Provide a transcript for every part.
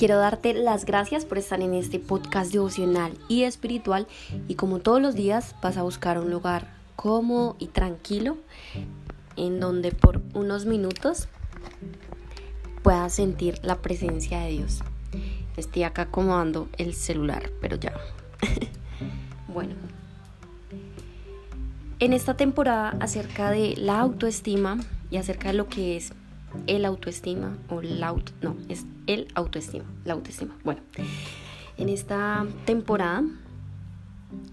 Quiero darte las gracias por estar en este podcast devocional y espiritual y como todos los días vas a buscar un lugar cómodo y tranquilo en donde por unos minutos puedas sentir la presencia de Dios. Estoy acá acomodando el celular, pero ya. bueno. En esta temporada acerca de la autoestima y acerca de lo que es el autoestima o la auto, no, es el autoestima, la autoestima. Bueno, en esta temporada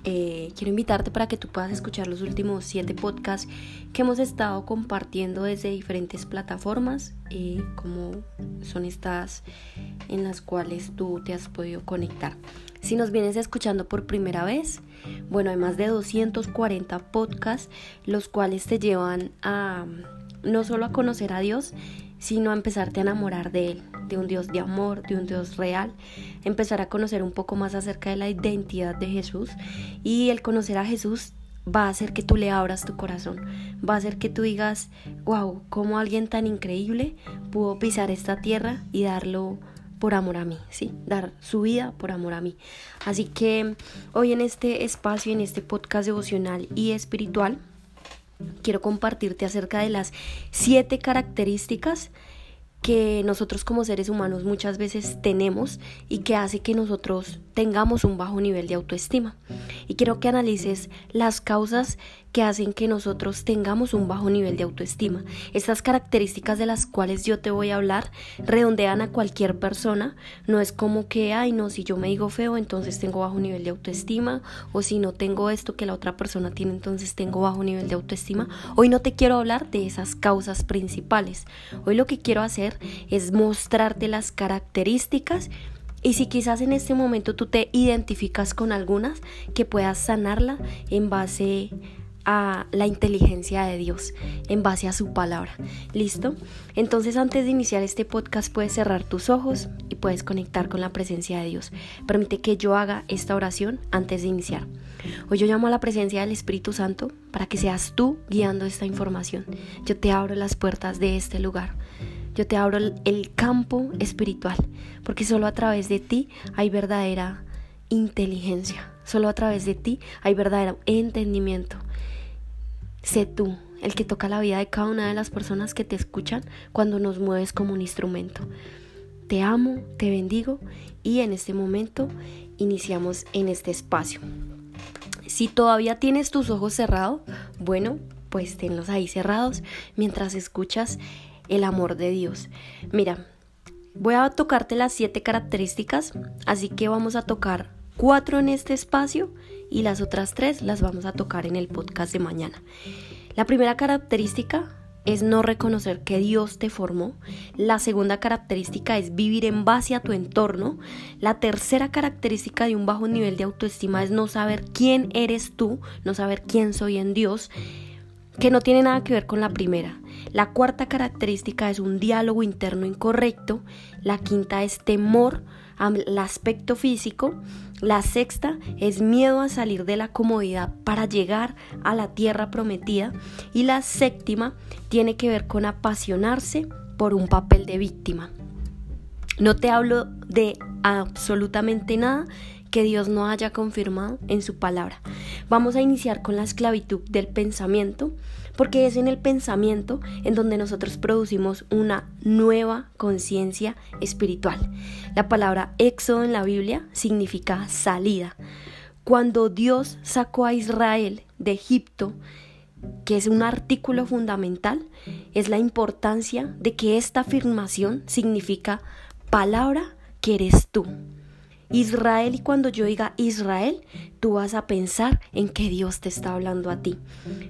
eh, quiero invitarte para que tú puedas escuchar los últimos siete podcasts que hemos estado compartiendo desde diferentes plataformas, eh, como son estas en las cuales tú te has podido conectar. Si nos vienes escuchando por primera vez, bueno, hay más de 240 podcasts, los cuales te llevan a no solo a conocer a Dios, sino a empezarte a enamorar de Él, de un Dios de amor, de un Dios real, empezar a conocer un poco más acerca de la identidad de Jesús y el conocer a Jesús va a hacer que tú le abras tu corazón, va a hacer que tú digas, wow, cómo alguien tan increíble pudo pisar esta tierra y darlo por amor a mí, ¿sí? Dar su vida por amor a mí. Así que hoy en este espacio, en este podcast devocional y espiritual, quiero compartirte acerca de las siete características que nosotros como seres humanos muchas veces tenemos y que hace que nosotros tengamos un bajo nivel de autoestima. Y quiero que analices las causas que hacen que nosotros tengamos un bajo nivel de autoestima. Estas características de las cuales yo te voy a hablar redondean a cualquier persona. No es como que, ay, no, si yo me digo feo, entonces tengo bajo nivel de autoestima. O si no tengo esto que la otra persona tiene, entonces tengo bajo nivel de autoestima. Hoy no te quiero hablar de esas causas principales. Hoy lo que quiero hacer es mostrarte las características y si quizás en este momento tú te identificas con algunas, que puedas sanarla en base a la inteligencia de Dios, en base a su palabra. ¿Listo? Entonces antes de iniciar este podcast puedes cerrar tus ojos y puedes conectar con la presencia de Dios. Permite que yo haga esta oración antes de iniciar. Hoy yo llamo a la presencia del Espíritu Santo para que seas tú guiando esta información. Yo te abro las puertas de este lugar yo te abro el campo espiritual, porque solo a través de ti hay verdadera inteligencia, solo a través de ti hay verdadero entendimiento. Sé tú el que toca la vida de cada una de las personas que te escuchan cuando nos mueves como un instrumento. Te amo, te bendigo y en este momento iniciamos en este espacio. Si todavía tienes tus ojos cerrados, bueno, pues tenlos ahí cerrados mientras escuchas el amor de Dios. Mira, voy a tocarte las siete características, así que vamos a tocar cuatro en este espacio y las otras tres las vamos a tocar en el podcast de mañana. La primera característica es no reconocer que Dios te formó. La segunda característica es vivir en base a tu entorno. La tercera característica de un bajo nivel de autoestima es no saber quién eres tú, no saber quién soy en Dios, que no tiene nada que ver con la primera. La cuarta característica es un diálogo interno incorrecto. La quinta es temor al aspecto físico. La sexta es miedo a salir de la comodidad para llegar a la tierra prometida. Y la séptima tiene que ver con apasionarse por un papel de víctima. No te hablo de absolutamente nada que Dios no haya confirmado en su palabra. Vamos a iniciar con la esclavitud del pensamiento, porque es en el pensamiento en donde nosotros producimos una nueva conciencia espiritual. La palabra éxodo en la Biblia significa salida. Cuando Dios sacó a Israel de Egipto, que es un artículo fundamental, es la importancia de que esta afirmación significa palabra que eres tú. Israel y cuando yo diga Israel, tú vas a pensar en que Dios te está hablando a ti.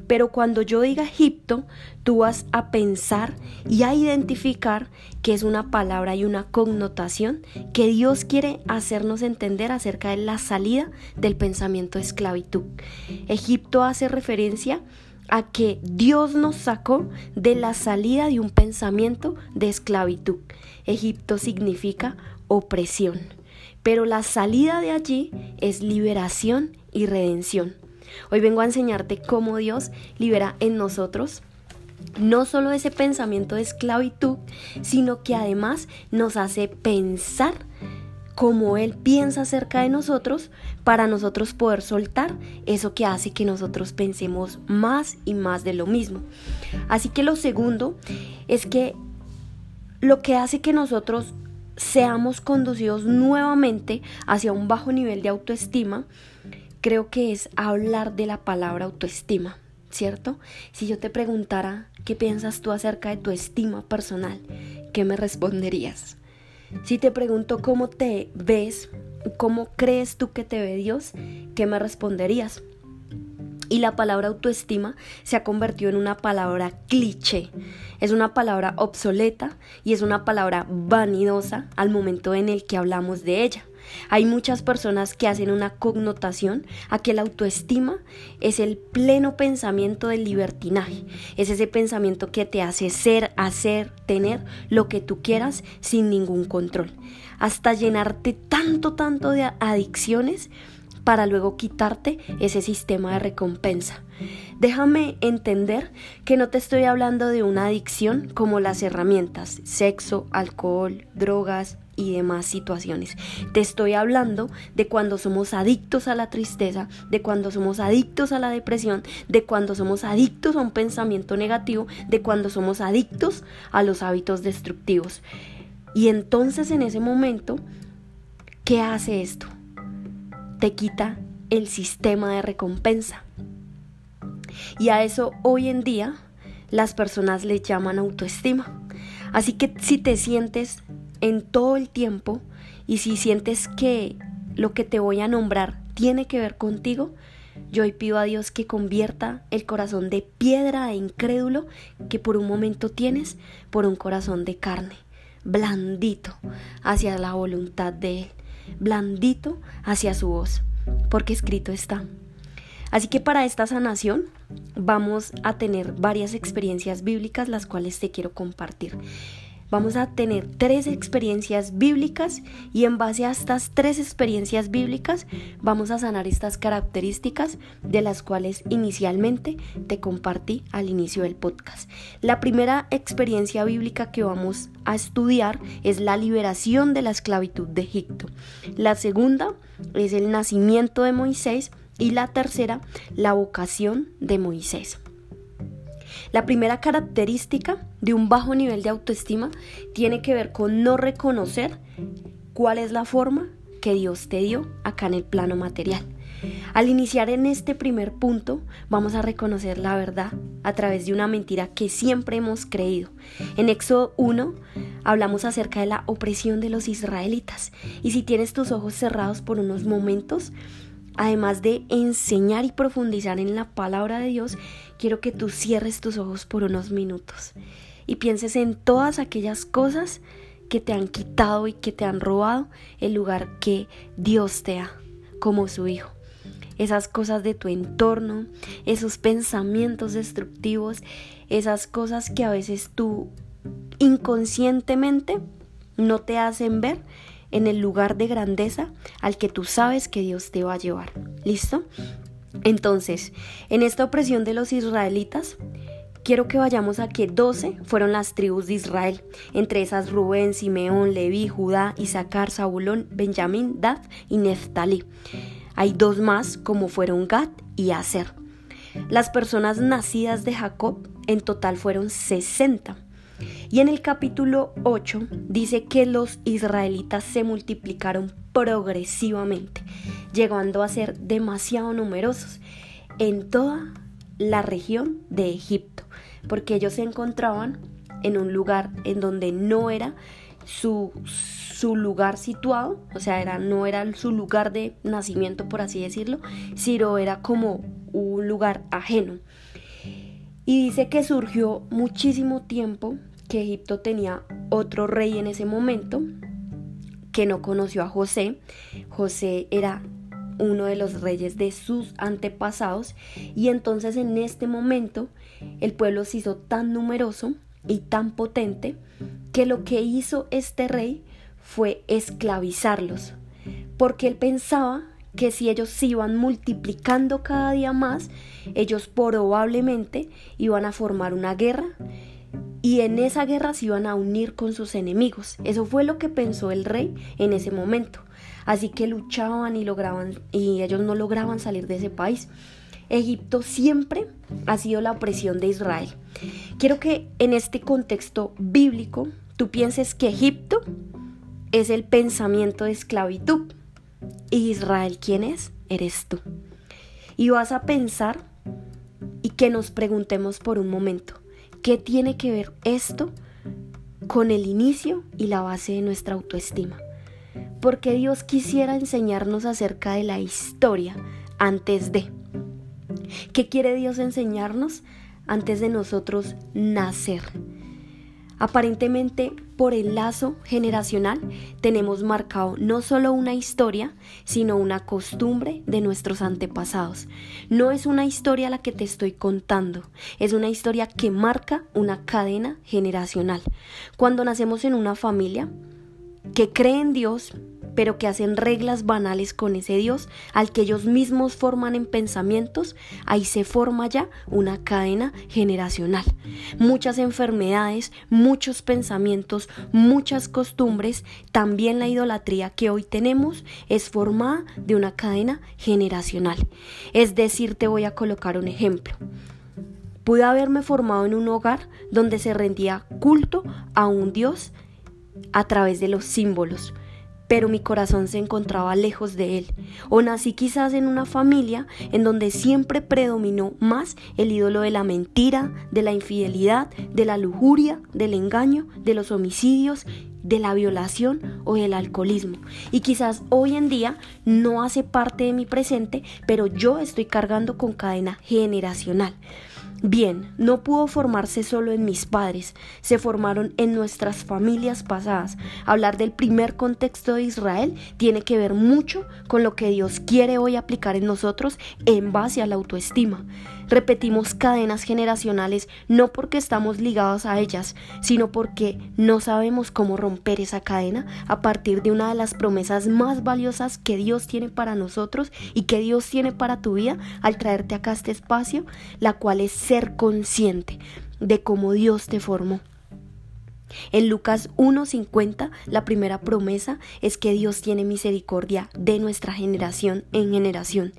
Pero cuando yo diga Egipto, tú vas a pensar y a identificar que es una palabra y una connotación que Dios quiere hacernos entender acerca de la salida del pensamiento de esclavitud. Egipto hace referencia a que Dios nos sacó de la salida de un pensamiento de esclavitud. Egipto significa opresión pero la salida de allí es liberación y redención. Hoy vengo a enseñarte cómo Dios libera en nosotros no solo ese pensamiento de esclavitud, sino que además nos hace pensar como Él piensa acerca de nosotros para nosotros poder soltar eso que hace que nosotros pensemos más y más de lo mismo. Así que lo segundo es que lo que hace que nosotros seamos conducidos nuevamente hacia un bajo nivel de autoestima, creo que es hablar de la palabra autoestima, ¿cierto? Si yo te preguntara qué piensas tú acerca de tu estima personal, ¿qué me responderías? Si te pregunto cómo te ves, cómo crees tú que te ve Dios, ¿qué me responderías? Y la palabra autoestima se ha convertido en una palabra cliché. Es una palabra obsoleta y es una palabra vanidosa al momento en el que hablamos de ella. Hay muchas personas que hacen una connotación a que la autoestima es el pleno pensamiento del libertinaje. Es ese pensamiento que te hace ser, hacer, tener lo que tú quieras sin ningún control. Hasta llenarte tanto, tanto de adicciones para luego quitarte ese sistema de recompensa. Déjame entender que no te estoy hablando de una adicción como las herramientas, sexo, alcohol, drogas y demás situaciones. Te estoy hablando de cuando somos adictos a la tristeza, de cuando somos adictos a la depresión, de cuando somos adictos a un pensamiento negativo, de cuando somos adictos a los hábitos destructivos. Y entonces en ese momento, ¿qué hace esto? Te quita el sistema de recompensa. Y a eso hoy en día las personas le llaman autoestima. Así que si te sientes en todo el tiempo y si sientes que lo que te voy a nombrar tiene que ver contigo, yo hoy pido a Dios que convierta el corazón de piedra e incrédulo que por un momento tienes por un corazón de carne, blandito hacia la voluntad de Él blandito hacia su voz, porque escrito está. Así que para esta sanación vamos a tener varias experiencias bíblicas las cuales te quiero compartir. Vamos a tener tres experiencias bíblicas y en base a estas tres experiencias bíblicas vamos a sanar estas características de las cuales inicialmente te compartí al inicio del podcast. La primera experiencia bíblica que vamos a estudiar es la liberación de la esclavitud de Egipto. La segunda es el nacimiento de Moisés y la tercera la vocación de Moisés. La primera característica de un bajo nivel de autoestima tiene que ver con no reconocer cuál es la forma que Dios te dio acá en el plano material. Al iniciar en este primer punto, vamos a reconocer la verdad a través de una mentira que siempre hemos creído. En Éxodo 1 hablamos acerca de la opresión de los israelitas. Y si tienes tus ojos cerrados por unos momentos, además de enseñar y profundizar en la palabra de Dios, quiero que tú cierres tus ojos por unos minutos y pienses en todas aquellas cosas que te han quitado y que te han robado el lugar que Dios te da como su hijo. Esas cosas de tu entorno, esos pensamientos destructivos, esas cosas que a veces tú inconscientemente no te hacen ver en el lugar de grandeza al que tú sabes que Dios te va a llevar. ¿Listo? Entonces, en esta opresión de los israelitas, quiero que vayamos a que 12 fueron las tribus de Israel, entre esas Rubén, Simeón, Leví, Judá, Isaacar, Zabulón, Benjamín, Dad y Neftalí. Hay dos más como fueron Gad y Aser. Las personas nacidas de Jacob en total fueron 60. Y en el capítulo 8 dice que los israelitas se multiplicaron progresivamente, llegando a ser demasiado numerosos en toda la región de Egipto, porque ellos se encontraban en un lugar en donde no era su, su lugar situado, o sea, era, no era su lugar de nacimiento, por así decirlo, sino era como un lugar ajeno. Y dice que surgió muchísimo tiempo que Egipto tenía otro rey en ese momento que no conoció a José. José era uno de los reyes de sus antepasados y entonces en este momento el pueblo se hizo tan numeroso y tan potente que lo que hizo este rey fue esclavizarlos porque él pensaba que si ellos se iban multiplicando cada día más, ellos probablemente iban a formar una guerra y en esa guerra se iban a unir con sus enemigos. Eso fue lo que pensó el rey en ese momento. Así que luchaban y lograban y ellos no lograban salir de ese país. Egipto siempre ha sido la opresión de Israel. Quiero que en este contexto bíblico tú pienses que Egipto es el pensamiento de esclavitud. ¿Y Israel quién es? Eres tú. Y vas a pensar y que nos preguntemos por un momento, ¿qué tiene que ver esto con el inicio y la base de nuestra autoestima? Porque Dios quisiera enseñarnos acerca de la historia antes de. ¿Qué quiere Dios enseñarnos antes de nosotros nacer? Aparentemente, por el lazo generacional, tenemos marcado no solo una historia, sino una costumbre de nuestros antepasados. No es una historia la que te estoy contando, es una historia que marca una cadena generacional. Cuando nacemos en una familia que cree en Dios, pero que hacen reglas banales con ese Dios al que ellos mismos forman en pensamientos, ahí se forma ya una cadena generacional. Muchas enfermedades, muchos pensamientos, muchas costumbres, también la idolatría que hoy tenemos es formada de una cadena generacional. Es decir, te voy a colocar un ejemplo. Pude haberme formado en un hogar donde se rendía culto a un Dios a través de los símbolos, pero mi corazón se encontraba lejos de él. O nací quizás en una familia en donde siempre predominó más el ídolo de la mentira, de la infidelidad, de la lujuria, del engaño, de los homicidios, de la violación o del alcoholismo. Y quizás hoy en día no hace parte de mi presente, pero yo estoy cargando con cadena generacional. Bien, no pudo formarse solo en mis padres, se formaron en nuestras familias pasadas. Hablar del primer contexto de Israel tiene que ver mucho con lo que Dios quiere hoy aplicar en nosotros en base a la autoestima. Repetimos cadenas generacionales no porque estamos ligados a ellas, sino porque no sabemos cómo romper esa cadena a partir de una de las promesas más valiosas que Dios tiene para nosotros y que Dios tiene para tu vida al traerte acá a este espacio, la cual es ser consciente de cómo Dios te formó. En Lucas 1.50 la primera promesa es que Dios tiene misericordia de nuestra generación en generación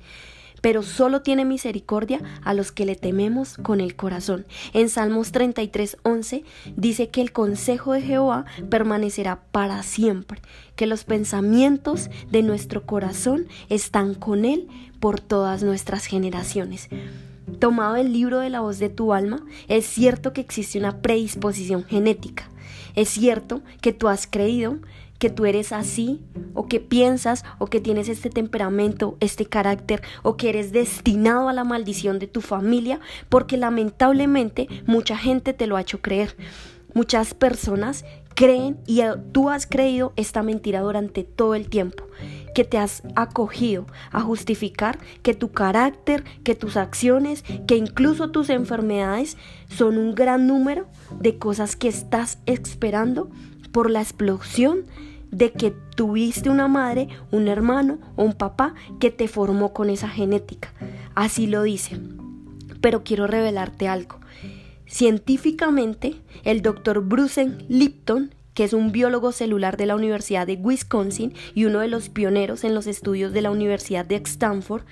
pero solo tiene misericordia a los que le tememos con el corazón. En Salmos 33:11 dice que el consejo de Jehová permanecerá para siempre, que los pensamientos de nuestro corazón están con él por todas nuestras generaciones. Tomado el libro de la voz de tu alma, es cierto que existe una predisposición genética. Es cierto que tú has creído que tú eres así o que piensas o que tienes este temperamento, este carácter o que eres destinado a la maldición de tu familia porque lamentablemente mucha gente te lo ha hecho creer. Muchas personas creen y tú has creído esta mentira durante todo el tiempo que te has acogido a justificar que tu carácter, que tus acciones, que incluso tus enfermedades son un gran número de cosas que estás esperando por la explosión de que tuviste una madre, un hermano o un papá que te formó con esa genética. Así lo dice. Pero quiero revelarte algo. Científicamente, el doctor Bruce Lipton, que es un biólogo celular de la Universidad de Wisconsin y uno de los pioneros en los estudios de la Universidad de Stanford,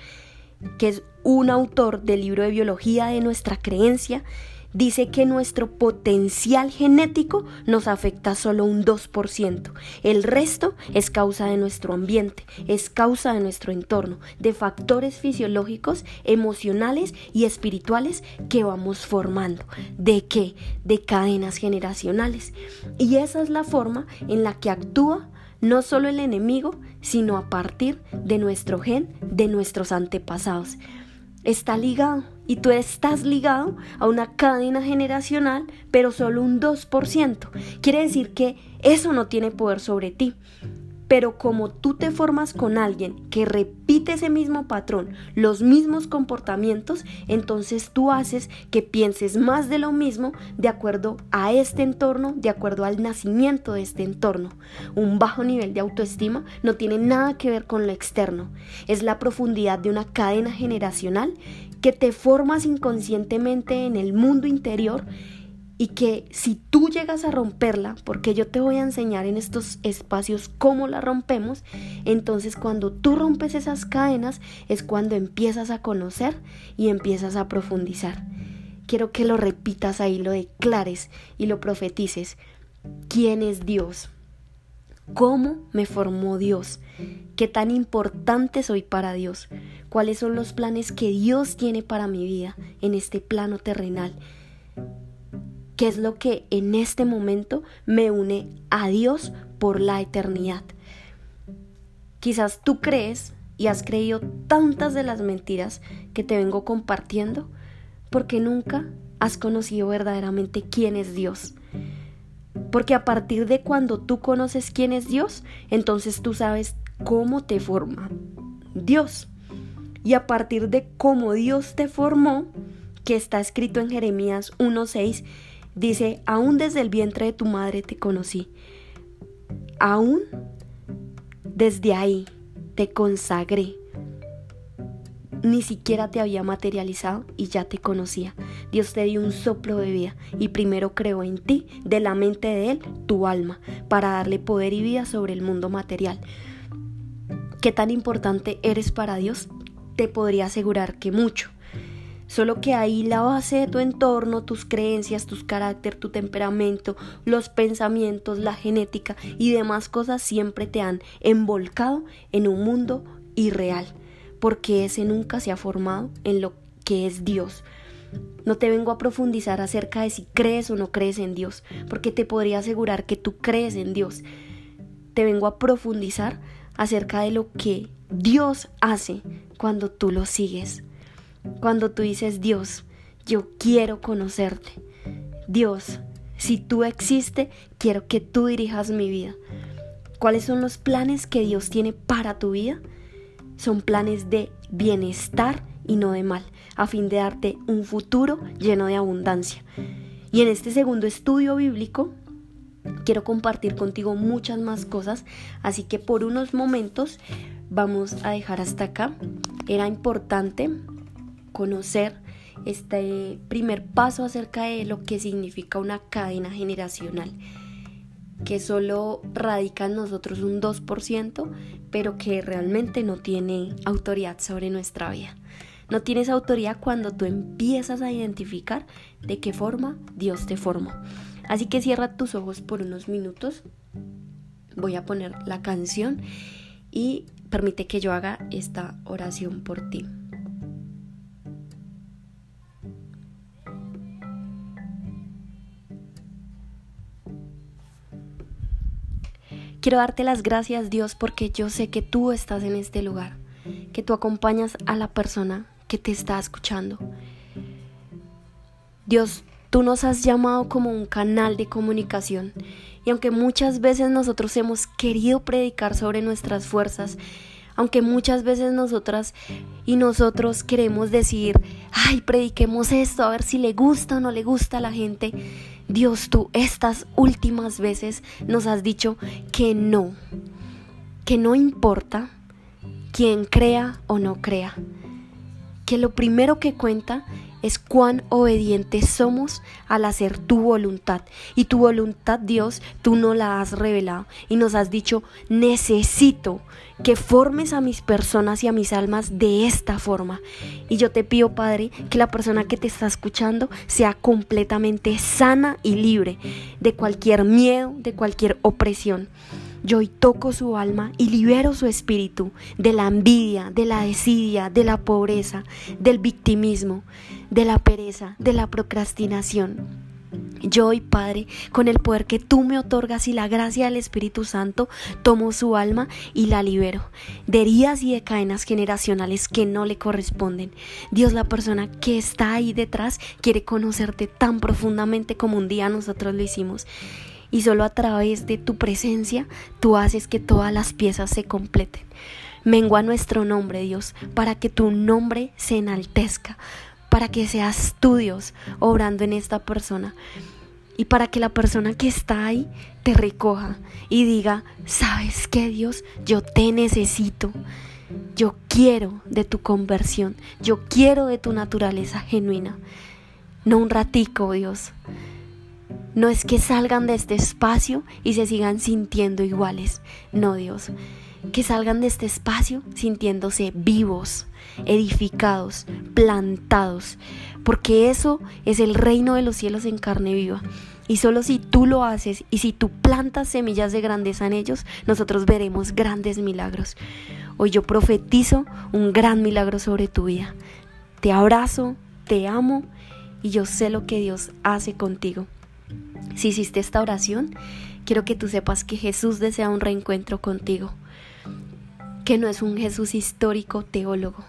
que es un autor del libro de biología de nuestra creencia, dice que nuestro potencial genético nos afecta solo un 2%. El resto es causa de nuestro ambiente, es causa de nuestro entorno, de factores fisiológicos, emocionales y espirituales que vamos formando. ¿De qué? De cadenas generacionales. Y esa es la forma en la que actúa no solo el enemigo, sino a partir de nuestro gen, de nuestros antepasados está ligado y tú estás ligado a una cadena generacional, pero solo un 2%. Quiere decir que eso no tiene poder sobre ti. Pero como tú te formas con alguien que repite ese mismo patrón, los mismos comportamientos, entonces tú haces que pienses más de lo mismo de acuerdo a este entorno, de acuerdo al nacimiento de este entorno. Un bajo nivel de autoestima no tiene nada que ver con lo externo, es la profundidad de una cadena generacional que te formas inconscientemente en el mundo interior y que si tú llegas a romperla, porque yo te voy a enseñar en estos espacios cómo la rompemos, entonces cuando tú rompes esas cadenas es cuando empiezas a conocer y empiezas a profundizar. Quiero que lo repitas ahí, lo declares y lo profetices. ¿Quién es Dios? ¿Cómo me formó Dios? ¿Qué tan importante soy para Dios? ¿Cuáles son los planes que Dios tiene para mi vida en este plano terrenal? qué es lo que en este momento me une a Dios por la eternidad. Quizás tú crees y has creído tantas de las mentiras que te vengo compartiendo porque nunca has conocido verdaderamente quién es Dios. Porque a partir de cuando tú conoces quién es Dios, entonces tú sabes cómo te forma Dios. Y a partir de cómo Dios te formó, que está escrito en Jeremías 1.6, Dice, aún desde el vientre de tu madre te conocí. Aún desde ahí te consagré. Ni siquiera te había materializado y ya te conocía. Dios te dio un soplo de vida y primero creó en ti, de la mente de Él, tu alma, para darle poder y vida sobre el mundo material. ¿Qué tan importante eres para Dios? Te podría asegurar que mucho. Solo que ahí la base de tu entorno, tus creencias, tus carácter, tu temperamento, los pensamientos, la genética y demás cosas siempre te han envolcado en un mundo irreal, porque ese nunca se ha formado en lo que es Dios. No te vengo a profundizar acerca de si crees o no crees en Dios, porque te podría asegurar que tú crees en Dios. Te vengo a profundizar acerca de lo que Dios hace cuando tú lo sigues. Cuando tú dices, Dios, yo quiero conocerte. Dios, si tú existes, quiero que tú dirijas mi vida. ¿Cuáles son los planes que Dios tiene para tu vida? Son planes de bienestar y no de mal, a fin de darte un futuro lleno de abundancia. Y en este segundo estudio bíblico quiero compartir contigo muchas más cosas, así que por unos momentos vamos a dejar hasta acá. Era importante conocer este primer paso acerca de lo que significa una cadena generacional, que solo radica en nosotros un 2%, pero que realmente no tiene autoridad sobre nuestra vida. No tienes autoridad cuando tú empiezas a identificar de qué forma Dios te formó. Así que cierra tus ojos por unos minutos. Voy a poner la canción y permite que yo haga esta oración por ti. Quiero darte las gracias Dios porque yo sé que tú estás en este lugar, que tú acompañas a la persona que te está escuchando. Dios, tú nos has llamado como un canal de comunicación y aunque muchas veces nosotros hemos querido predicar sobre nuestras fuerzas, aunque muchas veces nosotras y nosotros queremos decir, ay, prediquemos esto, a ver si le gusta o no le gusta a la gente, Dios, tú estas últimas veces nos has dicho que no, que no importa quien crea o no crea, que lo primero que cuenta es cuán obedientes somos al hacer tu voluntad. Y tu voluntad, Dios, tú no la has revelado. Y nos has dicho, necesito que formes a mis personas y a mis almas de esta forma. Y yo te pido, Padre, que la persona que te está escuchando sea completamente sana y libre de cualquier miedo, de cualquier opresión. Yo hoy toco su alma y libero su espíritu de la envidia, de la desidia, de la pobreza, del victimismo, de la pereza, de la procrastinación. Yo hoy, Padre, con el poder que tú me otorgas y la gracia del Espíritu Santo, tomo su alma y la libero de heridas y de cadenas generacionales que no le corresponden. Dios, la persona que está ahí detrás, quiere conocerte tan profundamente como un día nosotros lo hicimos y solo a través de tu presencia tú haces que todas las piezas se completen. Mengua nuestro nombre, Dios, para que tu nombre se enaltezca, para que seas tú, Dios, obrando en esta persona. Y para que la persona que está ahí te recoja y diga, ¿sabes qué, Dios? Yo te necesito. Yo quiero de tu conversión. Yo quiero de tu naturaleza genuina. No un ratico, Dios. No es que salgan de este espacio y se sigan sintiendo iguales. No, Dios. Que salgan de este espacio sintiéndose vivos, edificados, plantados. Porque eso es el reino de los cielos en carne viva. Y solo si tú lo haces y si tú plantas semillas de grandeza en ellos, nosotros veremos grandes milagros. Hoy yo profetizo un gran milagro sobre tu vida. Te abrazo, te amo y yo sé lo que Dios hace contigo. Si hiciste esta oración, quiero que tú sepas que Jesús desea un reencuentro contigo, que no es un Jesús histórico teólogo,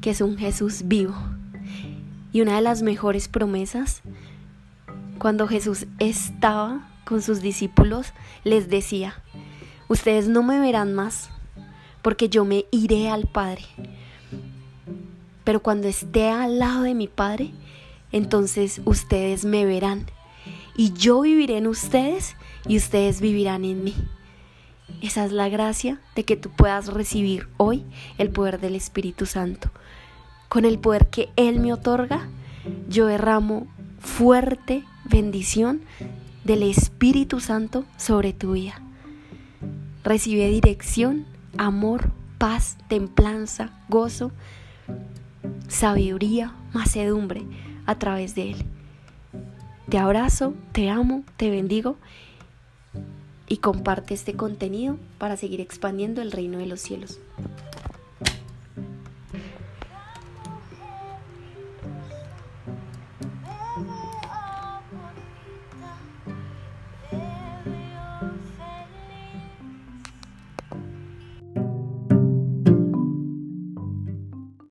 que es un Jesús vivo. Y una de las mejores promesas, cuando Jesús estaba con sus discípulos, les decía, ustedes no me verán más, porque yo me iré al Padre. Pero cuando esté al lado de mi Padre, entonces ustedes me verán y yo viviré en ustedes y ustedes vivirán en mí. Esa es la gracia de que tú puedas recibir hoy el poder del Espíritu Santo. Con el poder que Él me otorga, yo derramo fuerte bendición del Espíritu Santo sobre tu vida. Recibe dirección, amor, paz, templanza, gozo, sabiduría, macedumbre a través de Él. Te abrazo, te amo, te bendigo y comparte este contenido para seguir expandiendo el reino de los cielos.